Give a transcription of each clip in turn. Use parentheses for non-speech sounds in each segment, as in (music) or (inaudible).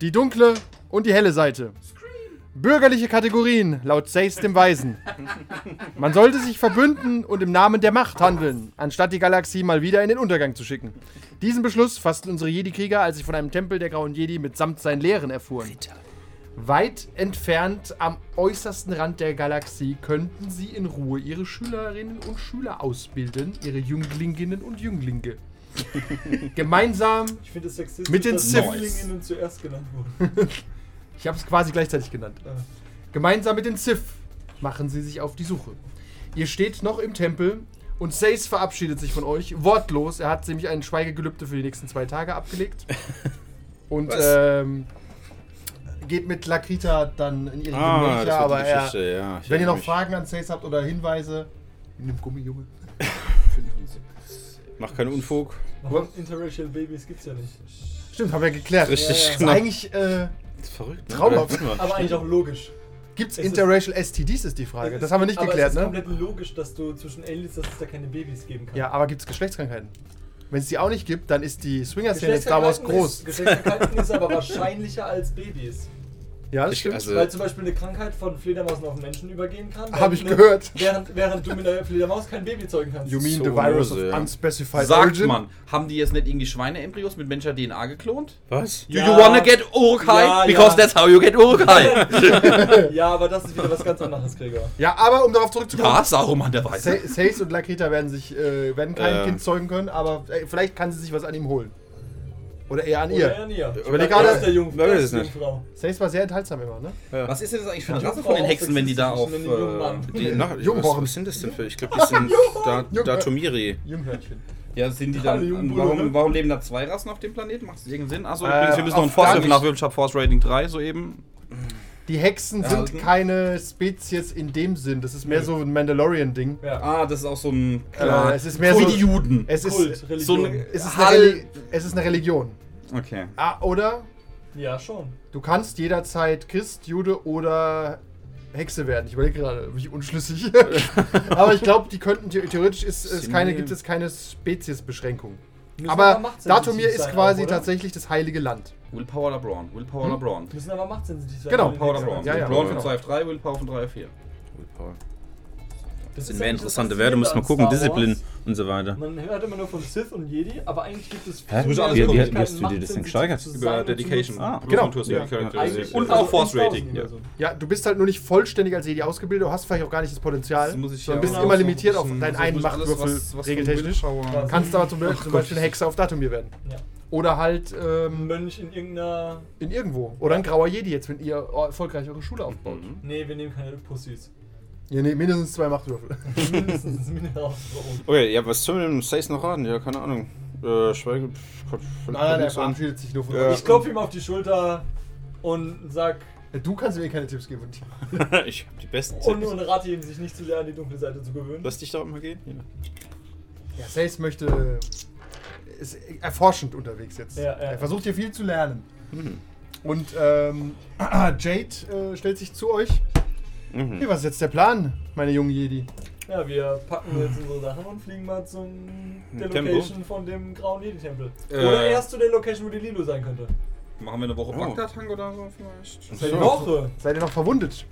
Die dunkle und die helle Seite. Bürgerliche Kategorien laut Seis dem Weisen. Man sollte sich verbünden und im Namen der Macht handeln, anstatt die Galaxie mal wieder in den Untergang zu schicken. Diesen Beschluss fassten unsere Jedi-Krieger, als sie von einem Tempel der Grauen Jedi mitsamt seinen Lehren erfuhren. Weit entfernt am äußersten Rand der Galaxie könnten sie in Ruhe ihre Schülerinnen und Schüler ausbilden, ihre Jünglinginnen und Jünglinge. (laughs) Gemeinsam Ich finde es sexistisch, Mit den dass Sith. Jünglinnen zuerst genannt wurden. (laughs) Ich habe es quasi gleichzeitig genannt. Ah. Gemeinsam mit den Sith machen sie sich auf die Suche. Ihr steht noch im Tempel und Sace verabschiedet sich von euch wortlos. Er hat nämlich ein Schweigegelübde für die nächsten zwei Tage abgelegt. (laughs) Und ähm, geht mit Lakrita dann in ihre Ah, Gemächer, aber die er, ja. Wenn ihr noch. Fragen an Sace habt oder Hinweise, nimm Gummi, Junge. Mach keinen Unfug. Warum Interracial Babys gibt's ja nicht. Stimmt, haben wir geklärt. Richtig, Ja, ja. Das ist eigentlich, äh, Das ist verrückt. Ne? Traumhaft. Aber eigentlich auch logisch. gibt's Es ist- interracial STDs, ist die Frage. Es Das ist- haben wir nicht aber geklärt, es ist ne? komplett logisch, dass du zwischen Aliens, dass es da keine Babys geben kann. Ja, aber gibt's Geschlechtskrankheiten? Wenn es die auch nicht gibt, dann ist die Swinger-Szene in Star Wars groß. Ist, Geschlechtskrankheiten ist aber wahrscheinlicher als Babys. Ja, das Ich- stimmt. also- Weil zum Beispiel eine Krankheit von Fledermausen auf Menschen übergehen kann. Hab ich während gehört. Eine, während, während du mit einer Fledermaus kein Baby zeugen kannst. You mean So the virus of unspecified Sagt origin? man, haben die jetzt nicht irgendwie Schweineembryos mit menschlicher DNA geklont? Was? Do Ja. you wanna get Urukai? Ja, Because ja. that's how you get Urukai. (laughs) Ja, aber das ist wieder was ganz anderes, Gregor. Ja, aber um darauf zurückzukommen, ja, Saruman der Weiße. Sa- Sace und Lakrita werden sich äh, werden kein Ähm. Kind zeugen können, aber äh, vielleicht kann sie sich was an ihm holen. Oder eher an Oder ihr. eher näher. überleg Er gerade- ist der Jung, Wer er ist nicht. Jungfrau. Sace war sehr enthaltsam immer, ne? Was ist denn das eigentlich für eine Ja, Rasse von den Hexen, wenn die da auf... Äh, Junghorn. was, was sind das denn für? Ich glaube, die sind da, Datumiri. Junghörnchen. ja, sind die dann... jungen Warum, Bullen. warum leben da zwei Rassen auf dem Planeten? Macht das irgendeinen Sinn? Achso, Äh, übrigens, wir müssen noch einen auf Force gar Würfel nicht. nachwürfeln. Ich habe Force Rating 3 soeben. Die Hexen sind Erhalten. keine Spezies in dem Sinn. Das ist mehr so ein Mandalorian-Ding. Ja. Ah, das ist auch so ein... Äh, es ist mehr Wie so. die Juden. Es ist, Kult, So Religion. ein- es, ist eine es ist eine Religion. Okay. Ah, oder ja, schon. du kannst jederzeit Christ, Jude oder Hexe werden. Ich überlege gerade, bin ich unschlüssig. (laughs) Aber ich glaube, die könnten the- theoretisch ist es Sind keine, gibt es keine Speziesbeschränkung. Müssen Aber Datumir ist sein quasi auch, oder? tatsächlich das heilige Land. Willpower oder Brawn? Willpower Hm? oder Brawn? Müssen aber machtsensitiv sein. Genau, weil die Power oder Brawn? Ja, ja, Brawn genau. von 2 auf 3, Willpower von auf 4. Das Das sind mehr interessante Werte, muss man gucken. Disziplin und so weiter. Man hört immer nur von Sith und Jedi, aber eigentlich gibt es Hä? viel Wie- wie- wie- hast du dir das denn gesteigert? Über Dedication. Ah, Genau. Ja. Und auch Force 10.000 Rating. Ja. du bist halt nur nicht vollständig als Jedi ausgebildet, du hast vielleicht auch gar nicht das Potenzial. Ja bist immer limitiert auf deinen einen Machtwürfel, regeltechnisch. Kannst aber zum, Beispiel- Ach zum. Beispiel eine Hexe auf Datumir werden. Oder halt Ein ähm, Mönch in irgendeiner. in irgendwo. Oder ein grauer Jedi jetzt, wenn ihr erfolgreich eure Schule aufbaut. Mhm. Nee, wir nehmen keine Pussys. Ja, nee, mindestens zwei Machtwürfel. (laughs) Mindestens Mineral. Okay, ja, was soll denn Sace noch raten? Ja, keine Ahnung. Äh, Schweige. pff, Gott, Nein, nein, er verabschiedet sich nur von Ja. Ich klopfe ihm auf die Schulter und sag. Du kannst mir keine Tipps geben. (laughs) ich hab die besten Und, Tipps. und rate ihm, sich nicht zu sehr an die dunkle Seite zu gewöhnen. Lass dich da mal gehen. Ja. Ja, Sace möchte. ist erforschend unterwegs jetzt. Ja, ja. Er versucht hier viel zu lernen. Mhm. Und ähm, (clears throat) Jade äh, stellt sich zu euch. Mhm. Hey, was ist jetzt der Plan, meine jungen Jedi? Ja, wir packen jetzt unsere Sachen und fliegen mal zum der Tempo? Location von dem grauen Jedi-Tempel. Äh. Oder erst zu der Location, wo die Lilo sein könnte. Machen wir eine Woche Oh. Bagdad-Hang oder so vielleicht? Seit So. Woche. Seid ihr noch verwundet?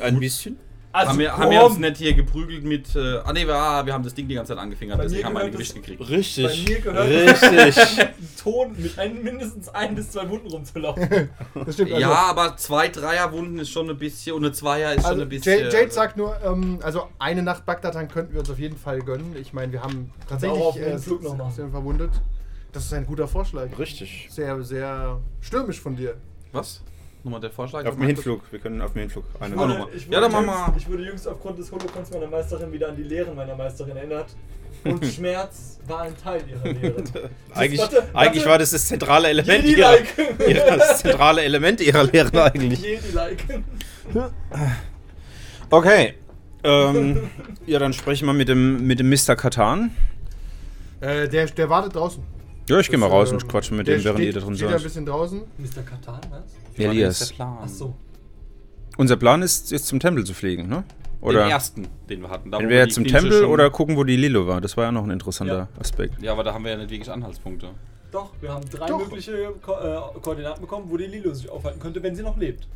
Ein bisschen. Also haben, wir, haben wir uns nicht hier geprügelt mit. Äh, ah, nee, wir, ah, wir haben das Ding die ganze Zeit angefingert, deswegen haben wir ein Gewicht gekriegt. Richtig. Bei mir gehört Richtig. (laughs) Ton mit ein, mindestens ein bis zwei Wunden rumzulaufen. (laughs) Das stimmt. Also, ja, aber zwei Dreierwunden ist schon ein bisschen und eine Zweier ist schon Also ein bisschen. Jade, Jade sagt nur, ähm, also eine Nacht Bagdad könnten wir uns auf jeden Fall gönnen. Ich meine, wir haben tatsächlich auch auf äh, Flug noch sind verwundet. Das ist ein guter Vorschlag. Richtig. Sehr, sehr stürmisch von dir. Was? Nochmal der Vorschlag. Auf dem Hinflug. Wir können auf dem Hinflug. Eine nochmal. ich, Ja, dann mach jüngst, mal. ich wurde jüngst aufgrund des Holocauns meiner Meisterin wieder an die Lehren meiner Meisterin erinnert. Und (laughs) Schmerz war ein Teil ihrer Lehre. (laughs) Eigentlich, warte, warte. eigentlich war das das zentrale Element ihrer, (laughs) Jedi-like. ihrer, das zentrale Element ihrer Lehre eigentlich. Jedi-like. Okay. Ähm, ja, dann sprechen wir mit dem, mit dem Mr. Katan. Äh, der, der wartet draußen. Ja, ich gehe mal raus ähm, und quatsche mit dem, während steht, ihr da drin steht ein seid. bisschen draußen. Mr. Katan, was? Elias. Ach so. Unser Plan ist, jetzt zum Tempel zu fliegen, ne? Oder Den ersten, den wir hatten. Da, jetzt zum Tempel oder gucken, wo die Lilo war. Das war ja noch ein interessanter Ja. Aspekt. Ja, aber da haben wir ja nicht wirklich Anhaltspunkte. Doch, wir haben drei Doch. mögliche Ko äh, Koordinaten bekommen, wo die Lilo sich aufhalten könnte, wenn sie noch lebt.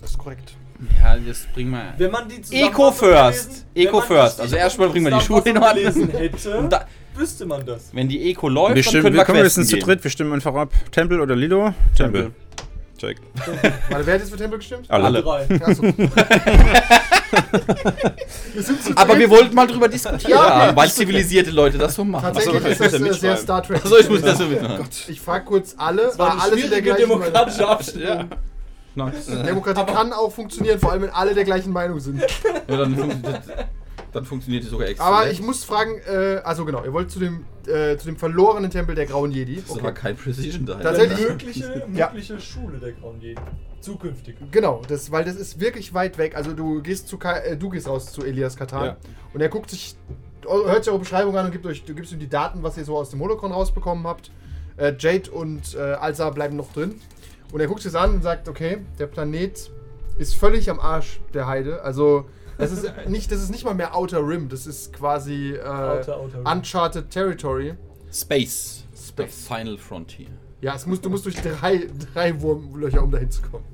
Das ist korrekt. Ja, das bringen wir. Wenn man die Eco first. Eco first. Also erstmal bringen wir die Schuhe in Ordnung. hätte, Und da- wüsste man das. Wenn die Eco läuft, Wir, dann stimmen, können wir wir kommen wir sind zu dritt, wir stimmen einfach ab. Tempel oder Lilo? Tempel. Check. (laughs) Warte, wer hat jetzt für Tempel gestimmt? Alle. Drei. Achso. (laughs) wir sind zu Aber wir wollten mal drüber diskutieren, Ja, okay. weil zivilisierte Leute das so machen. Tatsächlich Achso, ist das sehr. Star Trek. Also ich muss das so mitmachen. Ich frage kurz alle. Das war ah, eine alle sind der gleichen demokratische Abstimmung. Nice. Demokratie kann auch funktionieren, vor allem wenn alle der gleichen Meinung sind. Ja, dann, funktioniert, dann funktioniert die sogar extra. Aber ich muss fragen, äh, also genau, ihr wollt zu dem, äh, zu dem verlorenen Tempel der Grauen Jedi. Das war kein Precision da. Tatsächlich- Eine mögliche, Ja. mögliche Schule der Grauen Jedi. Zukünftig. Genau, das, weil das ist wirklich weit weg. Also du gehst zu Kai, äh, du gehst raus zu Elias Katan Ja. und er guckt sich, hört sich eure Beschreibung an und gibt euch, du gibst ihm die Daten, was ihr so aus dem Holocron rausbekommen habt. Äh, Jade und äh, Alsa bleiben noch drin. Und er guckt sich das an und sagt, okay, der Planet ist völlig am Arsch der Heide. Also das ist nicht, das ist nicht mal mehr Outer Rim, das ist quasi äh, Outer, Outer. Uncharted Territory. Space. Space. The Final Frontier. Ja, es muss, du musst durch drei, drei Wurmlöcher, um dahin zu kommen.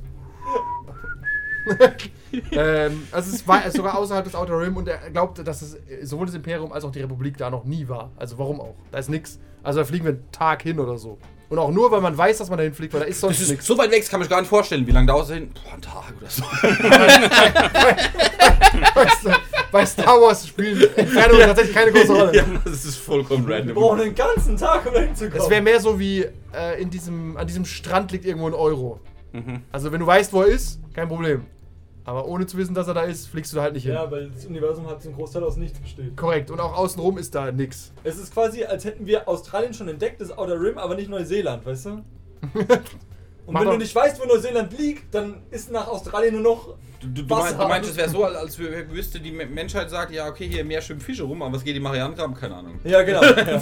(laughs) ähm, also es war sogar außerhalb des Outer Rim und er glaubte, dass es sowohl das Imperium als auch die Republik da noch nie war. Also warum auch? Da ist nix. Also da fliegen wir einen Tag hin oder so. Und auch nur, weil man weiß, dass man dahin fliegt, weil da ist sonst nichts. so weit weg, das kann man sich gar nicht vorstellen. Wie lange dauert es hin? Boah, ein Tag oder so. (laughs) (laughs) Weißt du, bei Star Wars spielen Entfernungen tatsächlich keine große Rolle. das ist vollkommen Wir random. brauchen den ganzen Tag, um dahin zu kommen. Es wäre mehr so wie äh, in diesem, an diesem Strand liegt irgendwo ein Euro. Mhm. Also wenn du weißt, wo er ist, kein Problem. Aber ohne zu wissen, dass er da ist, fliegst du da halt nicht hin. Ja, weil das Universum hat zum Großteil aus nichts besteht. Korrekt. Und auch außenrum ist da nix. Es ist quasi, als hätten wir Australien schon entdeckt, das Outer Rim, aber nicht Neuseeland, weißt du? (laughs) Und Mach wenn du nicht weißt, wo Neuseeland liegt, dann ist nach Australien nur noch. Du, du, du, Wasser. meinst, du meinst, es wäre so, als wü- wüsste die Me- Menschheit sagt, ja, okay, hier mehr schwimmen Fische rum, aber es geht die Marianengraben, keine Ahnung. Ja, genau. (laughs) ja.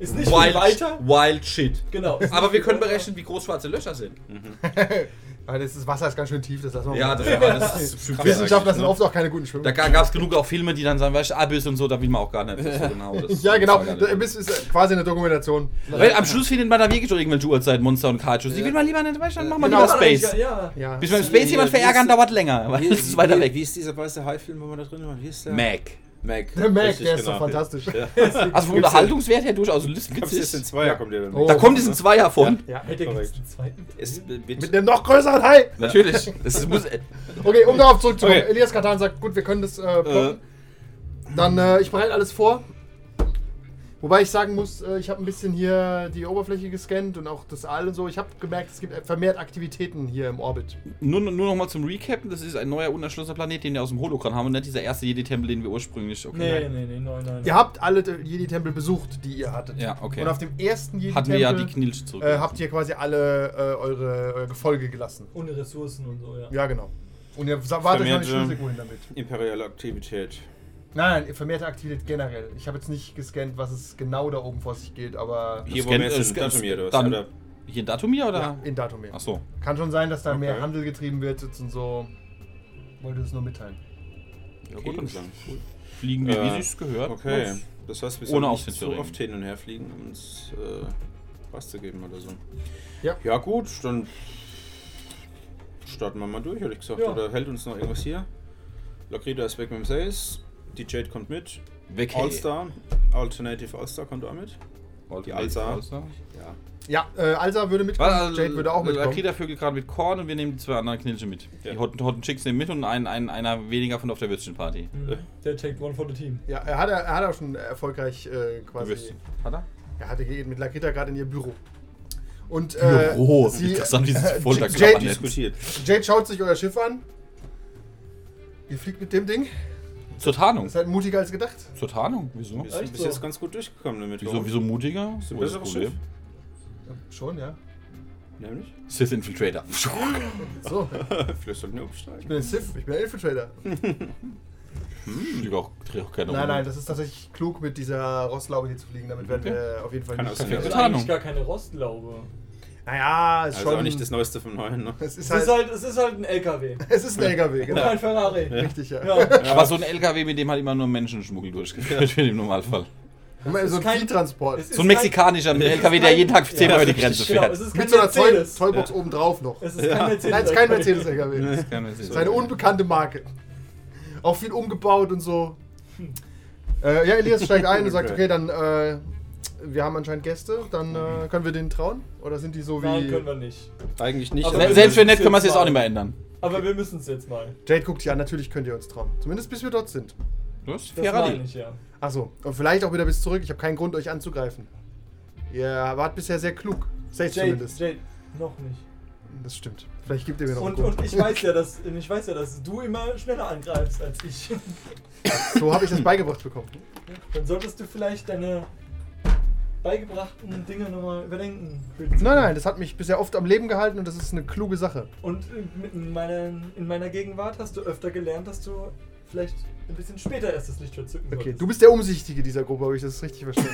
Ist nicht Wild, weiter. wild shit. Genau. Aber wir können berechnen, wie groß schwarze Löcher sind. (laughs) Das, das Wasser ist ganz schön tief, das lassen wir Ja, mal. das, ja, das (laughs) ist bestimmt Wissenschaftler sind ne? oft auch keine guten Schwimmer. Da gab es genug auch Filme, die dann sagen, weißt du, Abyss und so, da will man auch gar nicht so (laughs) genau. Das, ja, genau. war. Abyss ist quasi eine Dokumentation. Weil am Schluss findet man da wirklich schon irgendwelche Uhrzeitmonster und Kaijus. Die will man lieber nicht, weißt du, dann machen wir Genau. lieber Space. Ja. Ja. Bis beim Space jemand verärgern, dauert länger, weil es ist weiter weg. Wie ist dieser weiße Hai-Film, wo wir da drin waren? Wie ist der? Mac. Mac. Der Mac, Richtig, der ist genau. doch fantastisch. Ja. (laughs) Also vom Unterhaltungswert her durchaus es ist in witzig. Zweier Ja. kommt der dann. Oh. Da kommt diesen Zweier von. Ja. Hätte jetzt einen zweiten. Es Mit einem noch größeren Hai. Natürlich. (laughs) Das ist, muss, Okay, um darauf zurückzukommen. Okay. Elias Katan sagt, gut, wir können das äh, plotten. Dann, äh, ich bereite alles vor. Wobei ich sagen muss, äh, ich habe ein bisschen hier die Oberfläche gescannt und auch das All und so. Ich habe gemerkt, es gibt vermehrt Aktivitäten hier im Orbit. nur nur noch mal zum Recappen: Das ist ein neuer, unerschlossener Planet, den wir aus dem Holokran haben und nicht dieser erste Jedi-Tempel, den wir ursprünglich. Okay. Nee, nee, nee, nein, nein. Ihr habt alle Jedi-Tempel besucht, die ihr hattet. Ja, okay. Und auf dem ersten Hatten wir ja die Jedi-Tempel Knilch zurück. äh, habt ihr quasi alle äh, eure, eure Gefolge gelassen. Ohne Ressourcen und so, ja. Ja, genau. Und ihr sa- wart euch noch nicht schlüssig wohin damit. Imperiale Aktivität. Nein, nein, vermehrte Aktivität generell. Ich habe jetzt nicht gescannt, was es genau da oben vor sich geht, aber Hier, wo wir jetzt scan- Datumir, oder was? dann- Oder? Hier in Datumir oder? ja, in Datumir. Ach so. Kann schon sein, dass da mehr Okay. Handel getrieben wird jetzt und so. Wollte es nur mitteilen. Ja, Okay, gut, dann klar. fliegen wir, wie Äh, sich's gehört. Okay. Was? Das heißt, wir Ohne sollen nicht zu so oft hin und her fliegen, um uns äh, was zu geben oder so. Ja. Ja gut, dann starten wir mal durch, hätte ich gesagt. Ja. Oder hält uns noch irgendwas hier? Lakrita ist weg mit dem Sace. Die Jade kommt mit. Weg, hey. All-Star. Alternative All-Star kommt auch mit. Die Alsa. Ja. Ja, äh, Alsa würde mitkommen, Was, Jade würde auch mitkommen. Akita vögelt gerade mit Korn und wir nehmen die zwei anderen Knilche mit. Ja. Die Hotten, Hotten Chicks nehmen mit und ein, ein, einer weniger von auf der Würstchenparty. Mhm. Der take one for the team. Ja, er hat, er hat auch schon erfolgreich äh, quasi. Würstchen. Hat er? Er hatte mit Lakrita gerade in ihr Büro. Und äh, Büro. sie, Interessant, wie sie zu äh, Jade. Diskutiert. Jade schaut sich euer Schiff an. Ihr fliegt mit dem Ding. Zur Tarnung. Seid mutiger als gedacht. Zur Tarnung? Wieso? Wir sind bis so? jetzt ganz gut durchgekommen damit. Wieso, wieso mutiger? Ist ist das Problem? Schiff. Schon, ja. Nämlich? Sith Infiltrator. (laughs) So, (laughs) Vielleicht sollten wir umsteigen. ich bin ein Sith, ich bin ein Infiltrator. (laughs) Die auch, trägt auch keine Nein, Rolle. nein, das ist tatsächlich klug, mit dieser Rostlaube hier zu fliegen. Damit werden wir auf jeden Fall Kann nicht. Das Ja, ist gar keine Rostlaube. Naja, ist Also schon. auch nicht das Neueste vom Neuen, ne? es ist Es halt, ist halt, es ist halt ein LKW. (laughs) es ist ein LKW, Und genau. kein Ferrari. Richtig, ja. Ja. Aber so ein LKW, mit dem halt immer nur Menschenschmuggel durchgeführt wird im Normalfall. Immer so ein kein- Vieh-Transport. es ist So ein kein- mexikanischer es ist LKW, der kein- jeden Tag zehnmal Ja, über die Grenze Genau, fährt. es ist kein Mit so einer Zoll Mercedes. Zollbox oben drauf noch. Es ist kein Mercedes. Nein, es ist kein Mercedes-LKW. Das ist Keine Mercedes. eine unbekannte Marke. Auch viel umgebaut und so. Äh, ja, Elias steigt ein und sagt, okay, dann, äh, wir haben anscheinend Gäste, dann äh, können wir denen trauen? Oder sind die so wie... Nein, können wir nicht. Eigentlich nicht. Aber aber- wir Selbst wenn nicht, können wir es jetzt jetzt auch nicht mehr ändern. Aber wir müssen es jetzt mal. Jade guckt an, natürlich könnt ihr uns trauen. Zumindest bis wir dort sind. Das ist fairer Deal. ja. Achso, und vielleicht auch wieder bis zurück. Ich habe keinen Grund, euch anzugreifen. Ihr wart bisher sehr klug. Safe Jade, zumindest. Jade, noch nicht. Das stimmt. Vielleicht gibt ihr mir noch einen Und, Grund. und ich weiß ja, dass ich weiß ja, dass du immer schneller angreifst als ich. So habe ich das beigebracht bekommen. Dann solltest du vielleicht deine beigebrachten Dinge nochmal überdenken. Nein, nein, das hat mich bisher oft am Leben gehalten und das ist eine kluge Sache. Und in meiner, in meiner Gegenwart hast du öfter gelernt, dass du vielleicht ein bisschen später erst das Licht verzücken Okay, solltest. du bist der Umsichtige dieser Gruppe, habe ich das richtig verstanden?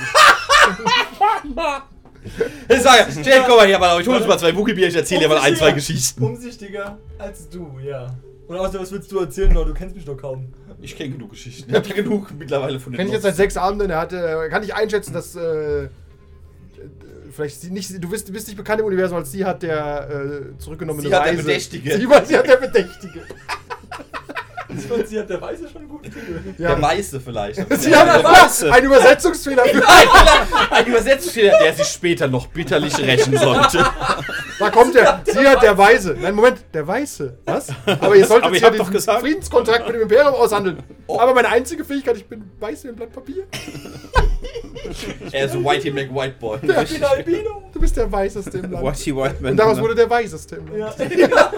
Ich sage, Jade, komm mal her, mal, ich hol uns mal zwei Wookie-Bier, ich erzähle dir mal ein, zwei Geschichten. Umsichtiger als du, ja. Und außerdem, was willst du erzählen? Du kennst mich doch kaum. Ich kenne genug Geschichten. Ich habe genug mittlerweile von den Kenn ich jetzt seit sechs Abenden, er hatte, kann ich einschätzen, dass äh, äh, vielleicht sie nicht, du bist, du bist nicht bekannt im Universum als sie hat der äh, zurückgenommene Sie hat der Weise. Bedächtige. Sie, war- sie hat der Bedächtige. Sie hat der Weise schon gut Der Ja. Weiße vielleicht. (laughs) Sie hat Weiße. ein Übersetzungsfehler. Ein Übersetzungsfehler, der sich später noch bitterlich rächen sollte. Da kommt er. Sie hat der Weise. Nein, Moment, der Weiße. Was? Aber ihr solltet ja den doch gesagt- Friedenskontrakt mit dem Imperium aushandeln. Aber meine einzige Fähigkeit, ich bin weiß wie ein Blatt Papier. (laughs) Er ist Whitey McWhite Boy. Ich bin Albino. Du bist der Weiseste im Land. Whitey White Man. Und daraus wurde der Weiseste im Land. (laughs)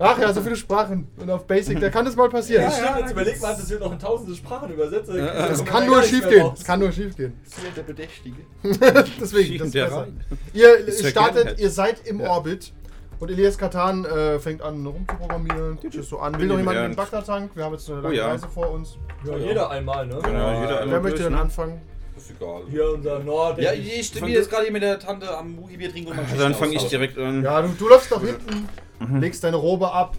Ja, Ach ja, so viele Sprachen. Und auf Basic, da kann das mal passieren. ja, stimmt. Jetzt überleg mal, dass wir noch in tausende Sprachen übersetzen. Das kann nur schief gehen. Das kann nur schief gehen. Der Bedächtige. (laughs) Deswegen, das Schieben ist der besser. rein. Ihr Das wär startet, ihr seid im Orbit. Und Elias Katan äh, fängt an rumzuprogrammieren, guckt sich so an. Will noch jemand Ernst. Bagdad-Tank? Wir haben jetzt eine lange Oh ja. Reise vor uns. Ja, jeder einmal, ne? Genau, jeder Wer einmal möchte durch, denn ne? anfangen? Ist egal. Hier unser Nord. Ja, ich stehe jetzt gerade hier mit der Tante am Mugi-Bier trinken und mal Also dann fange ich direkt an. Ja, du, du läufst nach hinten, legst deine Robe ab.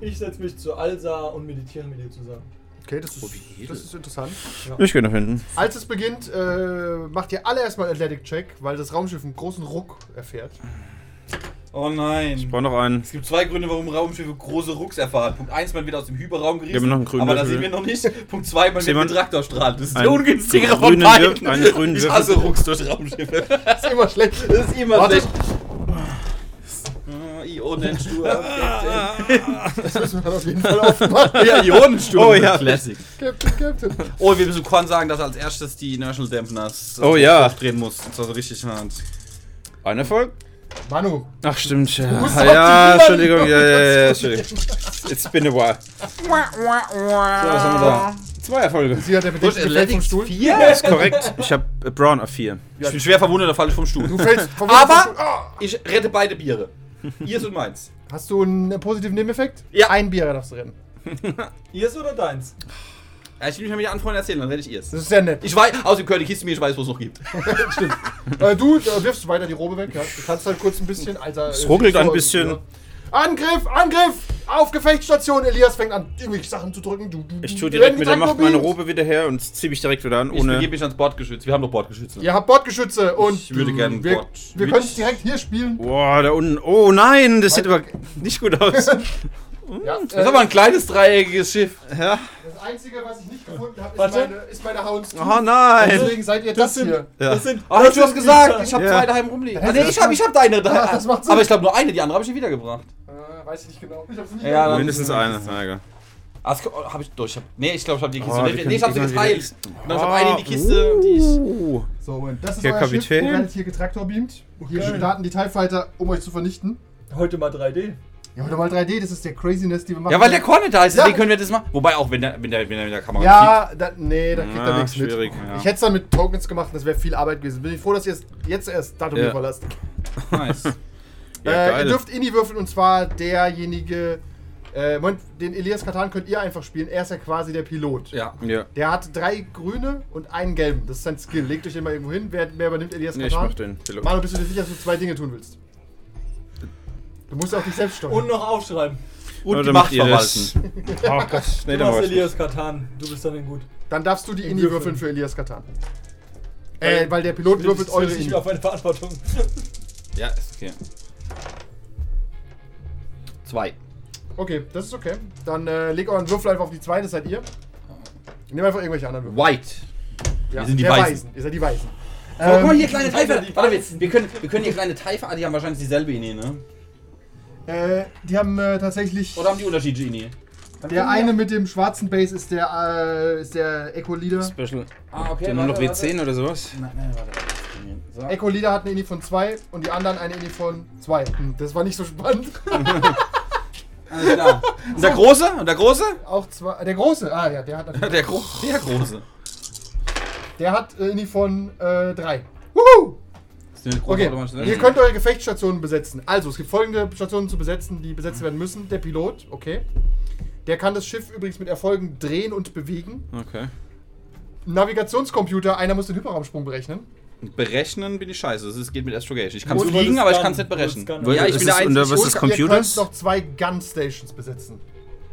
Ich setze mich zu Alsa und meditiere mit ihr zusammen. Okay, das ist, Oh, das ist interessant. Ich gehe nach hinten. Als es beginnt, äh, macht ihr alle erstmal Athletic-Check, weil das Raumschiff einen großen Ruck erfährt. Oh nein. Ich brauche noch einen. Es gibt zwei Gründe, warum Raumschiffe große Rucks erfahren. Punkt 1, man wird aus dem Hyperraum gerissen. Wir haben noch einen grünen aber da sind wir noch nicht. Punkt 2, man Sehen wird wir- mit Traktorstrahlen. Das ist der ungünstigere von beiden. Einen grünen ich hasse Rucks durch Raumschiffe. (laughs) Das ist immer schlecht. Das ist immer Warte. schlecht. Ah, Ionensturm. (laughs) Das müssen wir auf jeden Fall aufmachen. ja, Ionensturm. Oh ja. Classic. Captain, Captain. Oh, wir müssen Korn sagen, dass als erstes die Inertial Dampeners Oh ja. drehen muss. Und zwar so richtig hart. Ein Erfolg? Manu, Ach stimmt, ja. Ah, ja, aktivieren. Entschuldigung, ja, ja, ja, Entschuldigung. It's been a while. So, was haben wir da? Zwei Erfolge. sie hat der Bedächtige fällt vom Stuhl. Vier? Ist korrekt. Ich habe Brown auf 4. Ich bin schwer verwundert, da falle ich vom Stuhl. Du fällst (laughs) vom Aber- vom Stuhl. Ah! Ich rette beide Biere. Ihrs und meins. Hast du einen positiven Nebeneffekt? Ja. Ein Bier darfst du rennen. Ihrs oder deins? Ja, ich will mich mal mit Anfreunden erzählen, dann rette ich ihrs. Das ist sehr nett. Ich weiß, außerdem gehört die Kiste mir, ich weiß, wo es noch gibt. (laughs) Stimmt. äh, du äh, wirfst weiter die Robe weg. Ja. Du kannst halt kurz ein bisschen. Alter, Es äh, ruckelt ein bisschen. Ja. Angriff! Angriff! Auf Gefechtsstation! Elias fängt an, irgendwelche Sachen zu drücken. Du, du, Ich tue direkt mit der Macht meine. Robe wieder her und ziehe mich direkt wieder an, Ich begebe ohne. mich ans Bordgeschütz. Wir haben doch Bordgeschütze. Ihr habt Bordgeschütze und Ich würde gerne wir, Bord- wir können es direkt hier spielen. Boah, da unten. Oh nein, das sieht aber nicht gut aus. (laughs) Ja, Das ist aber ein kleines dreieckiges Schiff. Ja. Das Einzige, was ich nicht gefunden habe, ist meine, ist meine Hounds. Oh nein. Deswegen seid ihr das, sind- hier. Ja. Das sind. Ah, das du hast sind gesagt, ich habe Ja. zwei daheim rumliegen. Ah, nee, das ich habe ich hab deine da. Ja, das macht Sinn. Aber ich glaube nur eine, die andere habe ich dir wiedergebracht. Äh, weiß ich nicht genau. Ich hab's nicht Ja, dann- Mindestens eine. Na egal. Ah, das oh, hab ich durch. Hab, nee, ich glaube, ich habe die Kiste. Oh, nee, nee, ich hab sie geteilt. Genau, ich hab eine in die Kiste. Die ich. So, Moment, das ist Hier, euer Kapitän. Schiff. Ihr werdet hier getraktorbeamt. Hier starten die TIE Fighter, um euch zu vernichten. Heute mal 3D. Ja, heute mal 3D, das ist der Craziness, die wir machen. ja, weil der Cornet da ist, Ja. deswegen können wir das machen. Wobei auch, wenn der, wenn der, wenn der mit der Kamera Ja, da, nee, da kriegt Ja, er nichts mit. ja. Ich hätte es dann mit Tokens gemacht, das wäre viel Arbeit gewesen. Bin ich froh, dass ihr es jetzt erst Datum Ja. verlasst. Nice. (laughs) Ja, äh, ihr dürft Inni würfeln und zwar derjenige. Äh, Moment, den Elias Katan könnt ihr einfach spielen. Er ist ja quasi der Pilot. Ja. Ja. Der hat drei grüne und einen gelben. Das ist sein Skill. Legt euch den mal irgendwo hin. Wer, wer übernimmt Elias Nee, ich Katan? mach den Pilot. Manu, bist du dir sicher, dass du zwei Dinge tun willst? Du musst auch dich selbst steuern. Und noch aufschreiben. Und Ja, die Macht das. verwalten. Oh Gott, nee, Du machst mach ich. Elias Katan. Du bist dann in gut. Dann darfst du die Inni Würfeln. würfeln für Elias Katan. Äh, weil der Pilot würfelt Das eure sich Inni. auf eine Verantwortung. Ja, ist okay. Zwei. Okay, das ist okay. Dann äh, leg euren Würfel einfach auf die zweite, seid ihr. Nehmt einfach irgendwelche anderen Würfel. White. Ja, sind die der Weißen. Ihr seid die Weißen. Oh, guck mal Ähm, hier, kleine Teife. Warte, wir, Weißen. wir, können, wir können hier kleine Teife. Ah, die haben wahrscheinlich dieselbe Ini, ne? Äh, die haben äh, tatsächlich. Oder haben die unterschiedliche Ini? Der eine mit dem schwarzen Base ist der, äh, ist der Echo Leader. Special. Ah, okay. Der nur noch warte, W10 oder sowas? Nein, nein, warte. So. Echo Leader hat eine Ini von 2 und die anderen eine Ini von 2. Hm, das war nicht so spannend. (laughs) Alles klar. (laughs) Und der Große? Und der Große? Auch zwei. Der große, ah ja, der hat (laughs) natürlich. Der, Gro der Große. Der hat äh, Ini von 3. Wuhu! Okay, ihr könnt eure Gefechtsstationen besetzen. Also, es gibt folgende Stationen zu besetzen, die besetzt werden müssen. Der Pilot, okay. Der kann das Schiff übrigens mit Erfolgen drehen und bewegen. Okay. Navigationscomputer, einer muss den Hyperraumsprung berechnen. Berechnen bin ich scheiße. Es geht mit Astrogation. Ich kann Und fliegen, aber ich kann es nicht berechnen. Ja, ich bin der es Einzige. was ist Und Ihr könnt noch zwei Gun-Stations besetzen.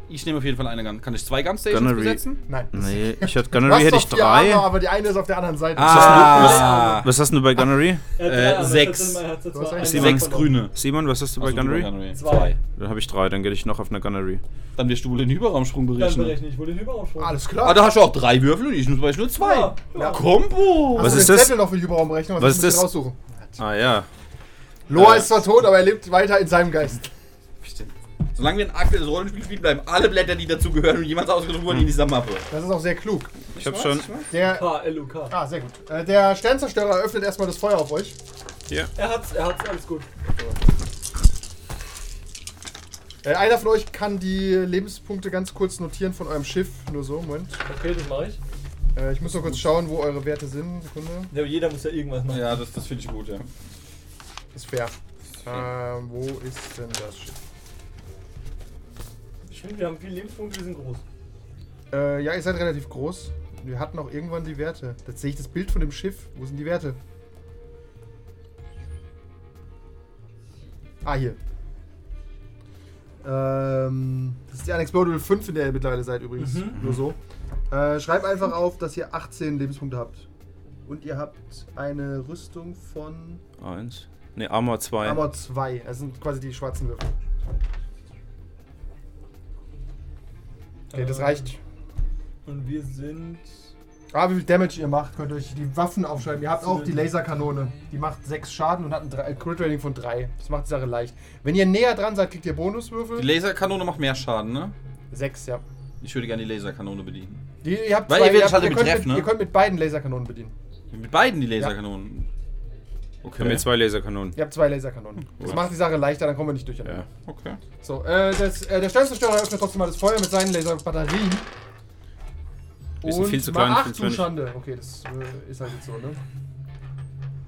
Ich nehme auf jeden Fall eine Gun. Kann ich zwei Gunstations Gunnery. besetzen? Nein. Nee, ich hatte Du Gunnery hast hätte ich vier Arme, drei. aber die eine ist auf der anderen Seite. Ah. Was hast du bei Gunnery? Äh, drei sechs. hat er Du hast zwar recht. einen Sechs davon. grüne. Simon, was hast du bei Achso, du Gunnery? Zwei. Dann habe ich drei, dann gehe ich noch auf eine Gunnery. Dann wirst du wohl den Hyperraumsprung Dann berechnen. berechne ich wohl den Hyperraumsprung. Alles Ah, klar. da hast du auch drei Würfel und ich nur, nur zwei. Ja, ja. Kombo! Hast Was ist das? Zettel noch für die Hyperraumberechnung? Was ist müsst ihr das? raussuchen. Ah ja. Loa Äh. ist zwar tot, aber er lebt weiter in seinem Geist. Solange wir ein aktuelles Rollenspiel spielen, bleiben alle Blätter, die dazugehören und jemals ausgesucht wurden, in dieser Mappe. Das ist auch sehr klug. Ich habe schon. Der. K, L, U, K. Ah, sehr gut. Äh, der Sternzerstörer öffnet erstmal das Feuer auf euch. Hier. Er hat's, er hat's, alles gut. Äh, einer von euch kann die Lebenspunkte ganz kurz notieren von eurem Schiff. Nur so, Moment. Okay, das mache ich. Äh, ich muss nur kurz schauen, wo eure Werte sind. Sekunde. Ja, aber jeder muss ja irgendwas machen. Ja, das, das finde ich gut, ja. Ist fair. Ähm, wo ist denn das Schiff? Ich finde, wir haben viele Lebenspunkte, wir sind groß. Äh, ja, ihr seid relativ groß. Wir hatten auch irgendwann die Werte. Jetzt sehe ich das Bild von dem Schiff. Wo sind die Werte? Ah, hier. Ähm, das ist die Unexplodable 5, in der ihr mittlerweile seid übrigens. Mhm. Nur so. Äh, schreibt einfach auf, dass ihr 18 Lebenspunkte habt. Und ihr habt eine Rüstung von Eins. Ne, Armor 2. Armor 2. Das sind quasi die schwarzen Würfel. Okay, das reicht. Und wir sind. Ah, wie viel Damage ihr macht, könnt ihr euch die Waffen aufschreiben. Ihr habt auch die Laserkanone. Die macht 6 Schaden und hat ein, drei- ein Crit Rating von 3. Das macht die Sache leicht. Wenn ihr näher dran seid, kriegt ihr Die Bonuswürfel. Laserkanone macht mehr Schaden, ne? 6, ja. Ich würde gerne die Laserkanone bedienen. Die, ihr, habt Weil zwei, ihr werdet ihr, habt, halt ihr, könnt Treff, mit, ne? ihr könnt mit beiden Laserkanonen bedienen. Mit beiden die Laserkanonen. Wir haben hier zwei Laserkanonen. Ihr habt zwei Laserkanonen. Das macht die Sache leichter, dann kommen wir nicht durcheinander. Ja. Okay. So, äh, das, äh, der Sternzerstörer öffnet trotzdem mal das Feuer mit seinen Laserbatterien. Wir sind viel zu macht klein, viel acht zu wenig. Schande. Okay, das äh, ist halt jetzt so, ne?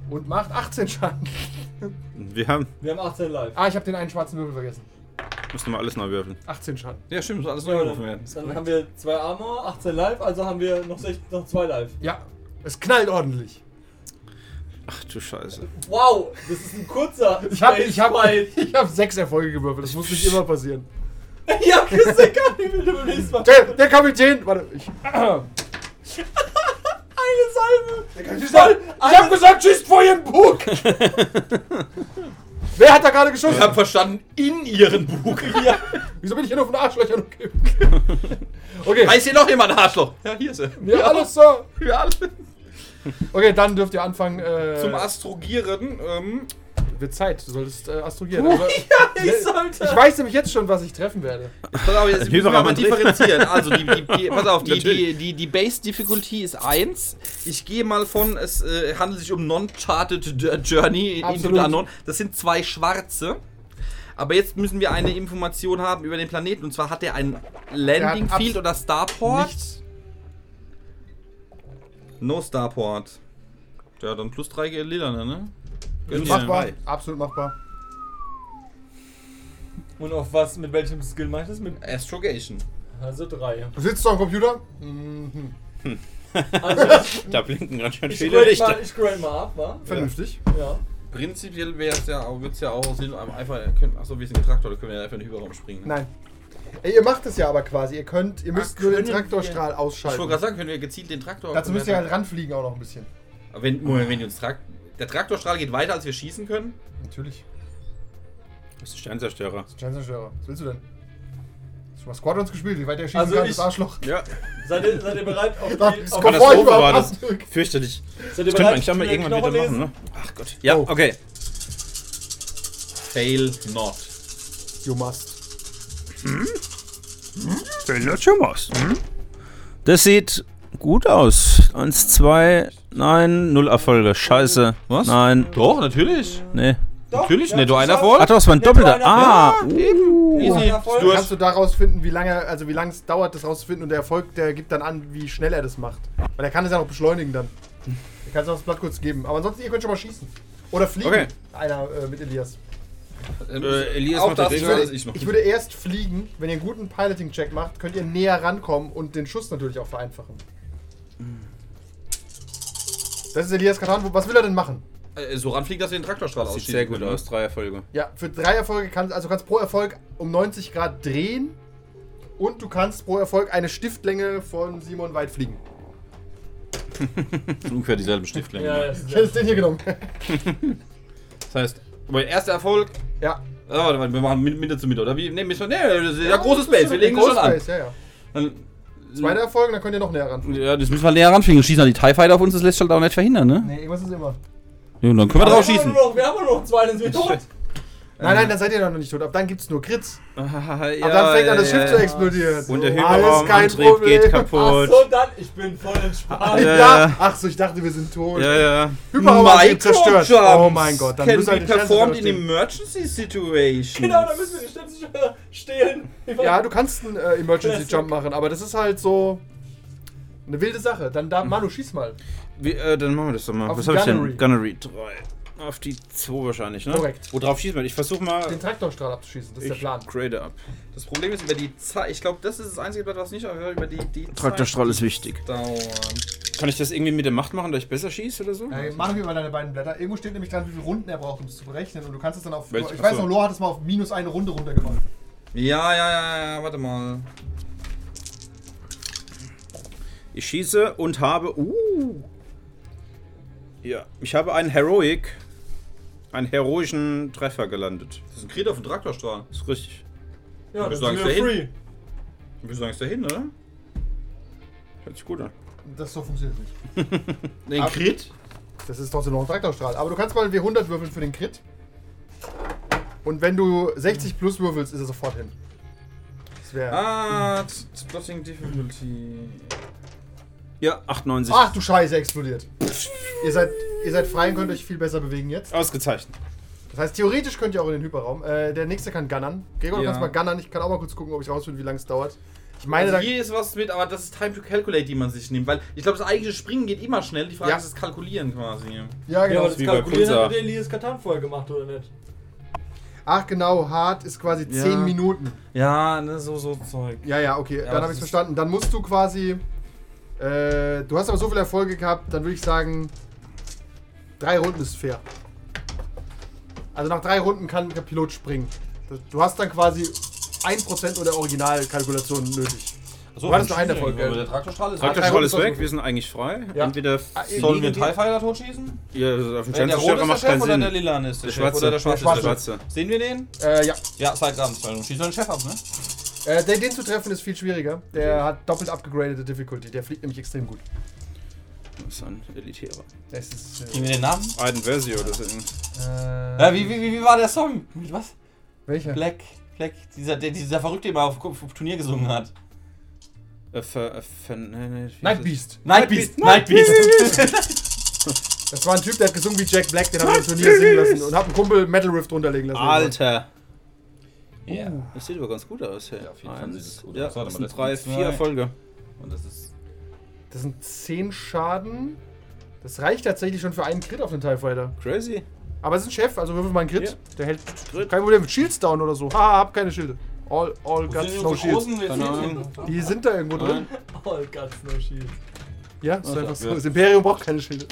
Und macht 18 Schaden. Wir haben. Wir haben 18 live. Ah, ich habe den einen schwarzen Würfel vergessen. Müssen wir alles neu würfeln. 18 Schaden. Ja, stimmt, muss alles neu Ja, gerufen werden. dann haben wir zwei Armor, 18 live, also haben wir noch, sech- noch zwei live. Ja, es knallt ordentlich. Ach du Scheiße. Wow, das ist ein kurzer. Ich habe ich hab, (laughs) ich hab sechs Erfolge gewürfelt. Das muss nicht immer passieren. (laughs) (laughs) Ich hab gesagt, wie will du beim nächsten Mal. Der, der Kapitän! Warte, ich. Eine Salve! Ich hab gesagt, schießt vor ihren Bug! Wer hat da gerade geschossen? Ich habe verstanden, in ihren Bug. Ja. Wieso bin ich hier nur von Arschlöchern umgeben? Okay, Heißt hier noch jemand Arschloch? Ja, hier ist er. wir alles so. Wir alle. (laughs) Okay, dann dürft ihr anfangen. Äh, Zum Astrogieren. Ähm, wird Zeit. Du solltest äh, astrugieren. Aber (laughs) Ich sollte. ich weiß nämlich jetzt schon, was ich treffen werde. Pass auf, jetzt (laughs) müssen wir mal differenzieren. Also, die, die, die, pass auf, die, die, die, die Base Difficulty ist 1. Ich gehe mal von, es äh, handelt sich um Non-Charted Journey into Absolut. the Unknown. Das sind zwei schwarze. Aber jetzt müssen wir eine Information haben über den Planeten. Und zwar hat er ein Landing Er Field oder Starport? Nichts. No Starport. Ja, dann plus 3 Lila, ne? Gönn dir. Machbar. Absolut machbar. Und auf was, mit welchem Skill mache ich das? Mit, Astrogation. also drei. Du sitzt doch am Computer? Mhm. Also (laughs) Da blinken ganz schön ich viele Lichter. mal, ich grade mal ab, wa? Vernünftig. Ja. Prinzipiell wäre es ja auch, wird es ja auch Sinn, einfach, achso, wir sind Traktor, da können wir ja einfach in den Hyperraum springen. ne? Nein. Ey, ihr macht es ja aber quasi. Ihr könnt, ihr müsst Ach, nur den Traktorstrahl Ich wollte ausschalten. gerade sagen, können wir gezielt den Traktor. Dazu müsst ihr halt ranfliegen auch noch ein bisschen. Aber wenn, Moment, wenn die uns Trakt, der Traktorstrahl geht weiter, als wir schießen können. Natürlich. Das ist ein Sternzerstörer. Das ist ein Zerstörer. Was willst du denn? Hast du mal Squadrons gespielt? Wie weit der schießen Also kann, ich- das Arschloch. Ja, Seid ihr, seid ihr bereit auf (laughs) die. das auf Katastrophe war das. fürchterlich. seid ihr Das wir bereit, eigentlich mal die irgendwann wieder machen, lesen? ne? Ach Gott. Ja, Oh. okay. Fail not. You must. Hm? Das sieht gut aus. Eins, zwei, nein, null Erfolge. Scheiße. Was? Nein, Doch, natürlich. nee. Doch, Natürlich, ja, netto ein geschafft. Erfolg. Ach, das war ein doppelter. Ah, Easy. Erfolg. Durch. Kannst du daraus finden, wie lange, also wie lange es dauert, das rauszufinden und der Erfolg, der gibt dann an, wie schnell er das macht. Weil er kann es ja noch beschleunigen dann. Er kann es auch das Blatt kurz geben. Aber ansonsten, ihr könnt schon mal schießen. Oder fliegen. Okay. Einer äh, mit Elias. Äh, Elias auch macht das das würde ich noch. Ich würde erst fliegen, wenn ihr einen guten Piloting-Check macht, könnt ihr näher rankommen und den Schuss natürlich auch vereinfachen. Das ist Elias Katan. Was will er denn machen? Äh, so ranfliegen, dass wir den Traktorstrahl Sieht ausschießen sehr gut können, aus. Drei Erfolge. Ja, für drei Erfolge kannst also kannst pro Erfolg um 90 Grad drehen und du kannst pro Erfolg eine Stiftlänge von Simon weit fliegen. (laughs) Ungefähr dieselben Stiftlängen. Ja, das Ich ist hätte es den hier genommen. (laughs) Das heißt, aber der erste Erfolg. Ja. Warte, warte, wir machen Mitte zu Mitte, oder? Wie? Nee, müssen wir, nee, das ist ja, großes Space, wir legen das schon an. Space, ja, ja. Dann, Zweiter Erfolg, dann könnt ihr noch näher ran. ja, das müssen wir näher ranfliegen. Schießen dann die TIE Fighter auf uns, das lässt sich halt auch nicht verhindern, ne? Nee, irgendwas ist immer. Ja, und dann können wir drauf schießen. Wir haben wir haben nur noch zwei, dann sind wir tot. Nein, nein, dann seid ihr noch nicht tot. Ab dann gibt's nur Crits. (laughs) ja, Ab dann fängt an, das Schiff zu explodieren. Und der Alles kein Hyperraumantrieb Problem. geht Ach kaputt. so, dann, ich bin voll entspannt. Ja, Ja, ja. Ach so, ich dachte, wir sind tot. Ja, ja. Hyperraumantrieb zerstört. Oh mein Gott, dann müssen halt performed in emergency situation. Genau, da müssen wir die Stütze stehlen. Ja, du kannst einen äh, Emergency Jump machen, aber das ist halt so eine wilde Sache. Dann da, Manu, schieß mal. Wie, äh, dann machen wir das doch mal. Auf Was habe ich denn? Gunnery 3. Auf die 2 wahrscheinlich, ne? Korrekt. Worauf schießen wir? Ich versuche mal. Den Traktorstrahl abzuschießen, das ist der ich Plan. grade ab. Das Problem ist über die Zeit. Ich glaube, das ist das einzige Blatt, was nicht aber über die, die Traktorstrahl Zeit ist wichtig. dauern. Kann ich das irgendwie mit der Macht machen, dass ich besser schieße oder so? Äh, machen wir mal deine beiden Blätter. Irgendwo steht nämlich dran, wie viele Runden er braucht, um es zu berechnen. Und du kannst es dann auf. Welche? Ich weiß noch, Lore hat es mal auf minus eine Runde runtergemacht. Ja, ja, ja, ja, warte mal. Ich schieße und habe. Uh. Ja, ich habe einen Heroic. Einen heroischen Treffer gelandet. Das ist ein Krit auf dem Traktorstrahl. Das ist richtig. Ja, das sind wir dahin? free. Ich würde sagen, ist dahin, oder? Hört sich gut an. Das so funktioniert nicht. (laughs) Den Ab- Krit? Das ist trotzdem noch ein Traktorstrahl. Aber du kannst mal W100 würfeln für den Crit. Und wenn du 60 plus würfelst, ist er sofort hin. Das wäre. Ah, Spotting Difficulty. Ja, 98. Ach du Scheiße, explodiert. ihr, seid, ihr seid frei und könnt euch viel besser bewegen jetzt. Ausgezeichnet. Das heißt, theoretisch könnt ihr auch in den Hyperraum. Äh, der nächste kann gunnern. Gregor, du Ja. kannst mal gunnern. Ich kann auch mal kurz gucken, ob ich rausfinde, wie lange es dauert. Ich meine, Also hier ist was mit, aber das ist Time to Calculate, die man sich nimmt. Weil ich glaube, das eigentliche Springen geht immer schnell. Die Frage Ja. ist das Kalkulieren quasi. ja, Ja, genau. aber das bei Kalkulieren hat der Elias Katan vorher gemacht, oder nicht? Ach genau, hart ist quasi Ja. 10 Minuten. Ja, ne, so, so Zeug. Ja, ja, okay, Ja, dann das habe ich verstanden. Dann musst du quasi. Äh, du hast aber so viele Erfolge gehabt, dann würde ich sagen, drei Runden ist fair. Also nach drei Runden kann der Pilot springen. Du hast dann quasi 1% oder Originalkalkulation nötig. Achso, Du hattest noch einen Erfolg, der Traktorstrahl ist Traktorstrahl ist weg, so. wir sind eigentlich frei. Ja. Entweder Ah, Sollen wir einen liegen TIE Fighter totschießen? ja, auf dem Der rote Sternzerstörer macht Chef keinen oder Sinn. der lila ist der, Der Chef schwarze. oder der schwarze? Der ist schwarze. Sehen wir den? Äh, ja. Ja. Dann schießt den Chef ab, ne? Äh, den, den zu treffen ist viel schwieriger. Der hat doppelt abgegradete Difficulty. Der fliegt nämlich extrem gut. Das ist ein elitärer. Das ist. Gib mir den Namen. Aiden Versio oder so. Äh, Ja, wie, wie, wie, wie war der Song? Mit was? welcher? Black, Black, dieser, der, dieser Verrückte, der mal auf, auf Turnier gesungen hat. Äh, ver, äh, ver, nee, nee, wie Night Beast. Nightbeast, Nightbeast. (laughs) Das war ein Typ, der hat gesungen wie Jack Black, den haben wir im Turnier singen lassen und hat einen Kumpel Metal Riff drunter legen das? lassen. Alter! Ja. Das sieht aber ganz gut aus. Hey. Ja, auf jeden Fall sieht es gut ja, aus. Warte das sind das drei, vier. Erfolge. Und das ist. Das sind 10 Schaden. Das reicht tatsächlich schon für einen Crit auf den TIE Fighter. Crazy. Aber es ist ein Chef, also würfel mal einen Crit. Ja. Der hält Crit. kein Problem mit Shields down oder so. Haha, hab keine Schilde. All, all guts, no shields. Die sind da irgendwo drin. Oh, ganz no shield. Ja, ist einfach so. Das Imperium braucht keine Schilde.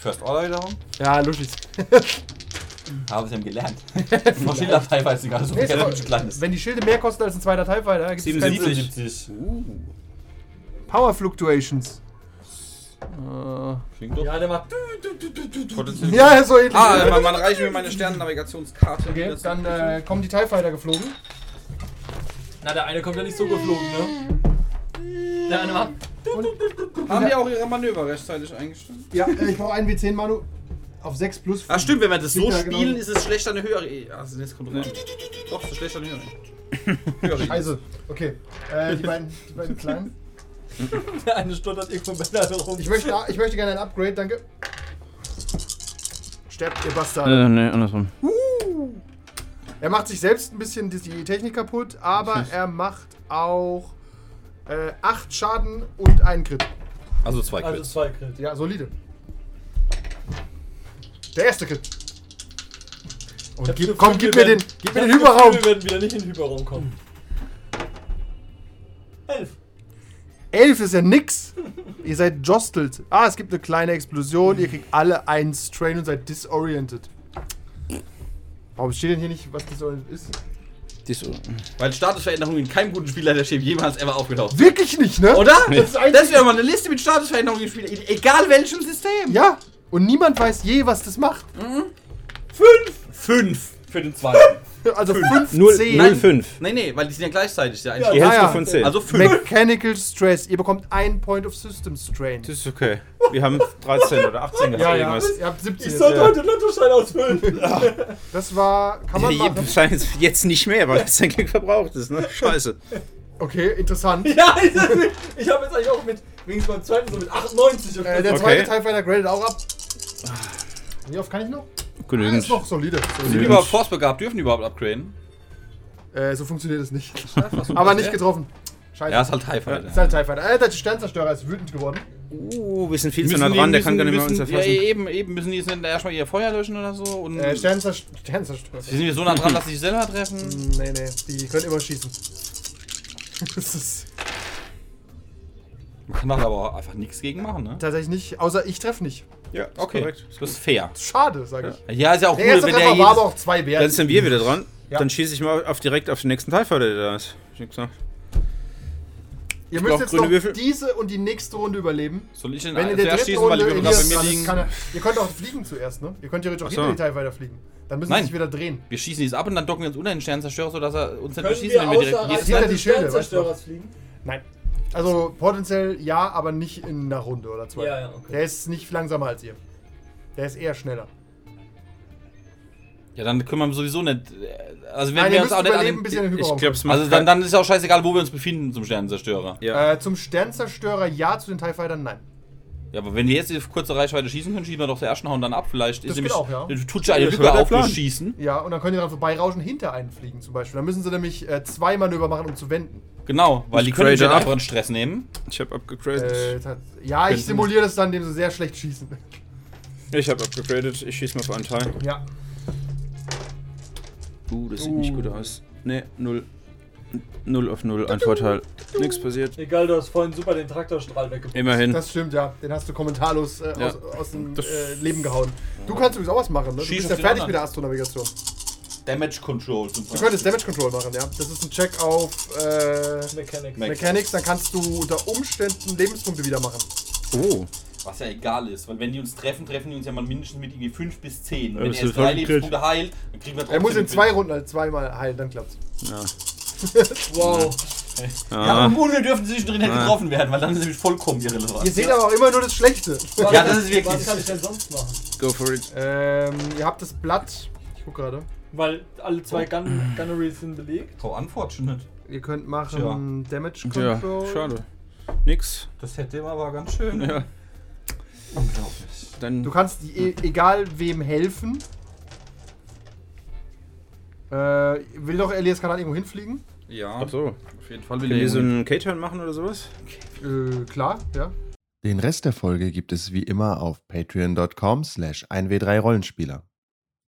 First Order wiederum. Ja, Luschis. Haben sie haben gelernt. Schilder teilweise gar so Nee, klein ist. Wenn die Schilde mehr kosten als ein zweiter TIE Fighter, gibt es keinen 77. Sinn. 77. Power Fluctuations. Klingt doch. Ja, der macht. Potenziell. ja, so ähnlich. Ah, man, man reicht mir meine Sternennnavigationskarte. okay, Das- dann äh, kommen die TIE Fighter geflogen. Na, der eine kommt ja nicht so geflogen, ne? Der eine macht. Haben die auch ihre Manöver rechtzeitig eingestellt? Ja, äh, ich brauche einen W10 Manu auf 6 plus. Ah, stimmt, wenn wir das so Ja, genau. spielen, ist es schlechter eine höhere. E. Also, jetzt kommt rein. Doch, es ist schlechter eine höhere. E. (laughs) höhere. E. Also, okay. Äh, die, beiden, die beiden kleinen. Der (laughs) eine stottert irgendwo bei der rum. Ich möchte, ich möchte gerne ein Upgrade, danke. Sterbt, ihr Bastard. Äh, nee, andersrum. Er macht sich selbst ein bisschen die, Technik kaputt, aber er macht auch äh, 8 Schaden und einen Crit. Also zwei Also Crits. zwei Crit. Ja, solide. Der erste Crit. Und gib, komm, gib mir den, gib mir den Hyperraum. Wir werden wieder nicht in den Hyperraum kommen. 11 ist ja nix. Ihr seid jostelt. Ah, es gibt eine kleine Explosion. Ihr kriegt alle einen Strain und seid disoriented. Warum steht denn hier nicht, was disoriented ist? Die so. Weil Statusveränderungen in keinem guten Spieler der Schäme jemals ever aufgetaucht. Wirklich nicht, ne? Oder? Das ist Das, wäre mal eine Liste mit Statusveränderungen in Spielen, in egal welchem System. Ja. Und niemand weiß je, was das macht. Fünf. Fünf für den zweiten. Also 5, 0, 10. 05. nee, nee, weil die sind ja gleichzeitig. Ja, Die Ja, Hälfte ja. von 10. Also fünf. Mechanical Stress. Ihr bekommt einen Point of System Strain. das ist okay. Wir haben 13 oder 18 (laughs) gehabt. Ja, ja. irgendwas. Ihr habt 17. Ich sollte Ja. heute Lottoschein ausfüllen. (laughs) Das war. Kann man Ja, machen. wahrscheinlich jetzt nicht mehr, weil das Geld verbraucht ist, ne? Scheiße. Okay, interessant. ja, (laughs) ich, ich habe jetzt eigentlich auch mit, wenigstens beim zweiten so mit 98 auf Äh, der Okay. zweite TIE Fighter gradet auch ab. Wie oft kann ich noch? Ah, Genügend. ist noch solide. Sind die überhaupt Force begabt? Dürfen die überhaupt upgraden? Äh, so funktioniert es nicht. Aber nicht getroffen. Scheiße. Ja, ist halt TIE Fighter. ist halt TIE Fighter. Äh, der Sternzerstörer ist wütend geworden. Uh, wir sind viel zu Müssen nah die- dran, der kann gar nicht mehr uns müssen- Ja, erfassen. eben, eben. Müssen die jetzt erstmal ihr Feuer löschen oder so? Und Äh, Sternzer Sternzerstörer. die sind wir so nah dran, dass sie sich selber treffen? Hm, Nee, nee, die können immer schießen. (laughs) Das ist Man kann doch aber auch einfach nichts gegen machen, ne? tatsächlich nicht, außer ich treffe nicht. Ja, ist Okay, korrekt. das ist fair. Schade, sage ich. Ja, ist ja auch Der cool, erste wenn der war aber auch zwei Dann wert. sind wir wieder dran. Ja. Dann schieße ich mal auf direkt auf den nächsten Fighter, der da ist. Ich hab gesagt. Ihr ich müsst jetzt noch Würfel. diese und die nächste Runde überleben. Soll ich den Wenn in der dritten schießen, weil Runde Würfel gerade bei mir liegen? kann Ihr könnt auch fliegen zuerst, ne? Ihr könnt theoretisch auch so. hinter die TIE Fighter fliegen. Dann müssen Nein. sie sich wieder drehen. Wir schießen dies ab und dann docken wir uns unter den Sternzerstörer, sodass er uns nicht wir wenn wir direkt... Jedes hinter die Schilde, weißt du? Nein. Also potenziell ja, aber nicht in einer Runde oder zwei. Ja, ja, okay. Der ist nicht langsamer als ihr. Der ist eher schneller. ja, dann können wir sowieso nicht... Also wenn Nein, wir uns auch nicht an den, bis den Ich macht Also dann, dann ist auch scheißegal, wo wir uns befinden zum Sternenzerstörer. Ja. Äh, zum Sternzerstörer ja, zu den TIE Fightern nein. Ja, aber wenn wir jetzt auf kurze Reichweite schießen können, schießen wir doch der ersten Hauen dann ab. Vielleicht Das ist nämlich... auch, ja. Dann tut ja eine Lücke auf Plan. durch Schießen. Ja, und dann könnt ihr dran vorbeirauschen, hinter einen fliegen zum Beispiel. Dann müssen sie nämlich äh, zwei Manöver machen, um zu wenden. Genau, weil Ich die können sich einen Stress nehmen. Ich habe upgegradet. Äh, ja, ich simuliere das dann, indem sie sehr schlecht schießen. Ich habe upgegradet. Ich schieße mal auf einen Teil. Ja. Uh, das sieht nicht gut aus. Ne, null. Null auf null, ein Vorteil. Nichts passiert. Egal, du hast vorhin super den Traktorstrahl weggebracht. Immerhin. Das stimmt, ja. Den hast du kommentarlos äh, Ja. aus, aus dem äh, Leben gehauen. Du kannst übrigens auch was machen, ne? Du Schieß bist ja fertig anderen. mit der Astronavigation. Damage Control zum Du könntest Damage Control machen, ja. Das ist ein Check auf äh, Mechanics. Me- Mechanics, dann kannst du unter Umständen Lebenspunkte wieder machen. Oh. Was ja egal ist, weil wenn die uns treffen, treffen die uns ja mal mindestens mit irgendwie 5 bis 10. Und Ja, wenn er jetzt drei Lebenspunkte heilt, dann kriegen wir trotzdem. Er muss in zwei Runden halt zweimal heilen, dann klappt's. Ja. (laughs) Wow. Ja, Ah, und Hunde dürfen zwischendrin nicht getroffen werden, weil dann ist es nämlich vollkommen irrelevant. Ihr seht aber auch immer nur das Schlechte. Ja, das ist wirklich- Was kann ich denn sonst machen? go for it. Ähm, ihr habt das Blatt. Ich guck gerade. Weil alle zwei Gun Gunneries sind belegt. So unfortunate. Ihr könnt machen Damage Ja, Control. schade. Nix. Das hätte aber ganz schön. Ja, Unglaublich. dann. Du kannst die, e egal wem helfen. Äh, will doch Elias Kanal irgendwo hinfliegen? Ja, Ach so. auf jeden Fall will Können wir er so einen K-Turn machen oder sowas? Äh, klar, ja. Den Rest der Folge gibt es wie immer auf patreon.com slash 1w3rollenspieler.